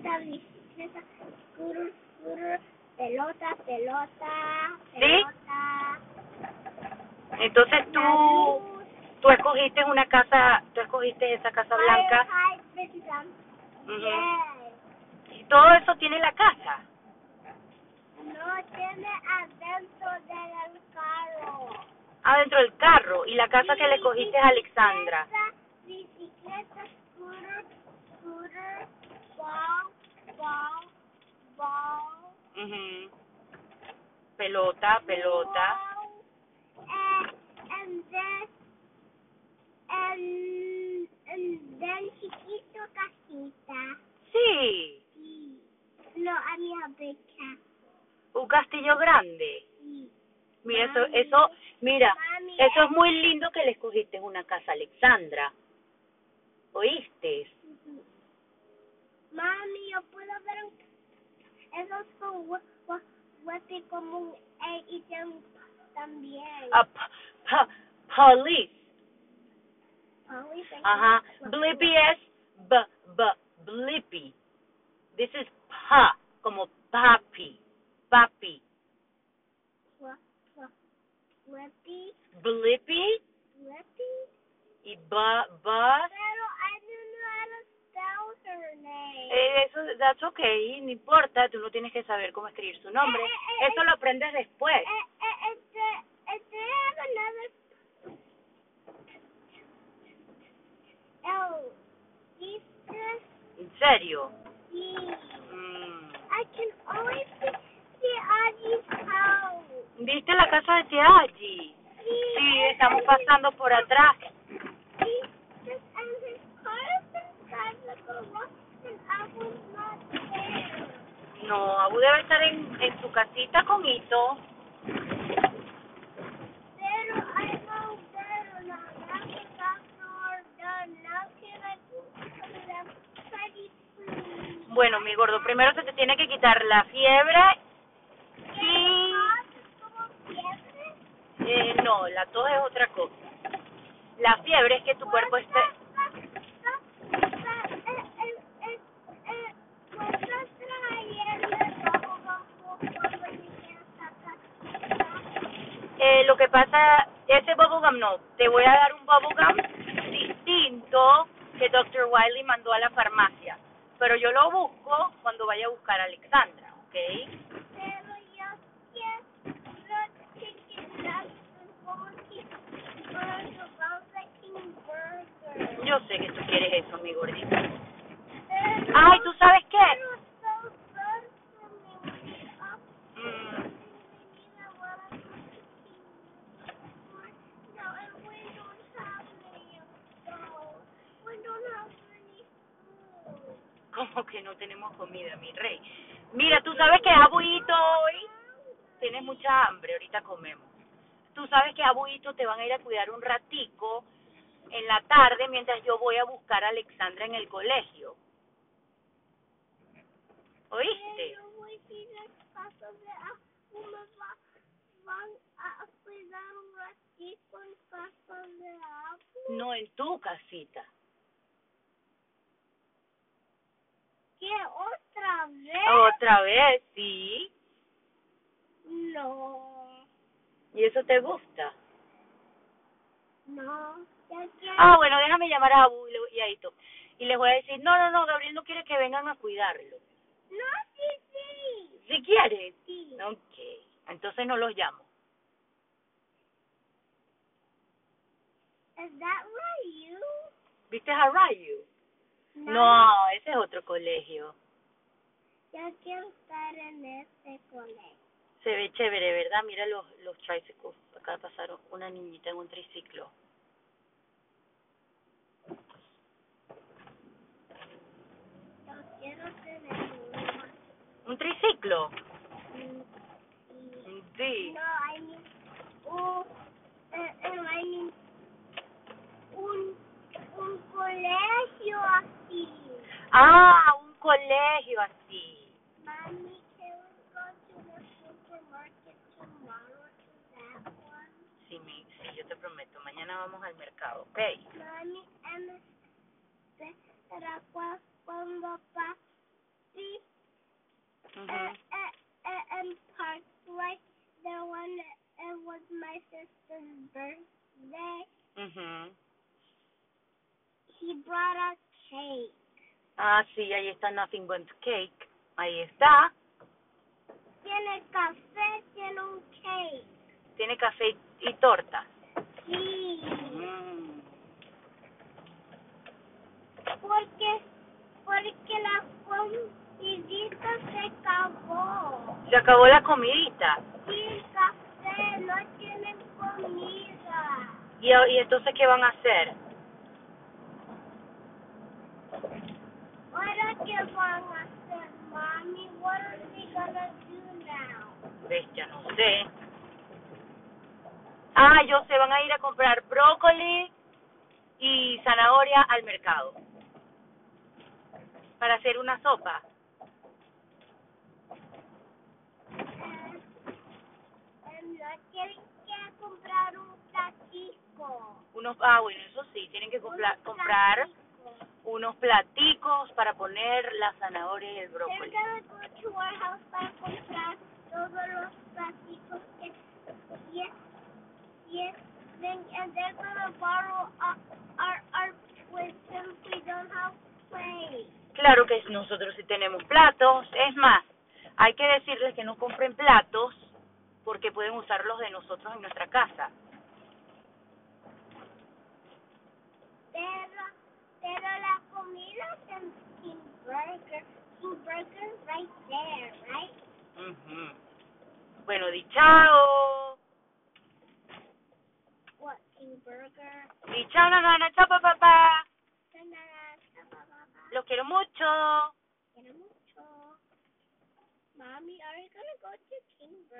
bicicleta, bicicleta, scooter, scooter, pelota, pelota, ¿Sí? pelota. Entonces la tú, tú escogiste una casa, tú escogiste esa casa blanca Ujú. yes. y todo eso tiene la casa. No tiene adentro del carro. Adentro del carro y la casa que le cogiste a Alexandra. Bicicleta, scooter, scooter, ball, ball, ball. Ujú. Pelota, pelota. And, and then, and, and then chiquito casita. Sí, Sí. No, a big cat. un castillo grande. Sí. Mira, eso, eso, mira, Mami, eso es muy lindo que le escogiste una casa Alexandra. ¿Oíste? Ujú. Mami, yo puedo ver un... Es also fuerte como el idioma también. Uh, police. Police. Uh-huh. Blippius, b- b- blippy. This is pa, como papi, papi. Blippy. Blippy. Blippy. Y ba, ba. Pero Eh, eso, that's okay, no importa, tú no tienes que saber cómo escribir su nombre. Eh, eh, eh, Eso lo aprendes después. Este, este. Oh, ¿En serio? Mm. I can always see, see Audie's house. ¿Viste la casa de tía allí? Sí, estamos pasando por atrás. No, Abu debe estar en, en su casita con Ito. Bueno, mi gordo, primero se te tiene que quitar la fiebre y... Eh, no, la tos es otra cosa. La fiebre es que tu cuerpo esté... Eh, lo que pasa, ese bubblegum no, te voy a dar un bubblegum distinto que Dr. Wiley mandó a la farmacia. Pero yo lo busco cuando vaya a buscar a Alexandra, ¿ok? Yo sé que tú quieres eso, mi gordita. Pero- Ay, ¿tú sabes qué? Pero so good for me. Oh, Mm, I wanna go to King. No, and we don't have any of those. We don't have any food. ¿Cómo que no tenemos comida, mi rey? Mira, tú sabes que abuito hoy tienes mucha hambre, ahorita comemos. Tú sabes que abuito te van a ir a cuidar un ratico en la tarde mientras yo voy a buscar a Alexandra en el colegio. ¿Oíste? Pero voy a ir a casa de alguna va- van a cuidar un ratito en casa de Abu. No en tu casita. ¿Qué otra vez? Otra vez, sí. No, ¿Y eso te gusta? no. Ah, bueno, déjame llamar a Abu y a Ito. Y les voy a decir, no, no, no, Gabriel no quiere que vengan a cuidarlo. No, sí, sí. Si quiere. Sí. Ok, entonces no los llamo. Is that you? ¿Viste a Rayu? No, ese es otro colegio. Yo quiero estar en este colegio. Se ve chévere, ¿verdad? Mira los, los tricycles. Acá pasaron una niñita en un triciclo. Yo quiero tener uno. ¿Un triciclo? Y- Sí. No, colegio así. Mommy, can we go to the supermarket tomorrow to that one? Sí, mi, sí, yo te prometo. Mañana vamos al mercado, ¿ok? Mommy, and será cua- cuando papi uh, uh, uh, and park right there when it was my sister's birthday. Mhm. He brought a cake. Ah, sí, ahí está Nothing But Cake. Ahí está. Tiene café, tiene un cake. Tiene café y torta. Sí. Mm. Porque, porque la comidita se acabó. Se acabó la comidita. Sin café, no tienen comida. ¿Y, y entonces qué van a hacer? Van a hacer, mami? What are they gonna do now? Ves, ya no sé. Ah, yo sé, van a ir a comprar brócoli y zanahoria al mercado. Para hacer una sopa. No tienen que comprar un. Unos, ah, bueno, comprar. Unos platicos para poner la zanahoria y el brócoli. para comprar todos los platicos que yes, yes, then and they're gonna borrow our our, our plates since we don't have plates. Claro que nosotros sí tenemos platos. Es más, hay que decirles que no compren platos porque pueden usar los de nosotros en nuestra casa. Pero pero la comida es en King Burger. King Burger right there, right? Ujú. Bueno, di chao. What King Burger? Di chao, nana, chao, papá. Los quiero mucho. Quiero mucho. Mommy, are you gonna go to King Burger?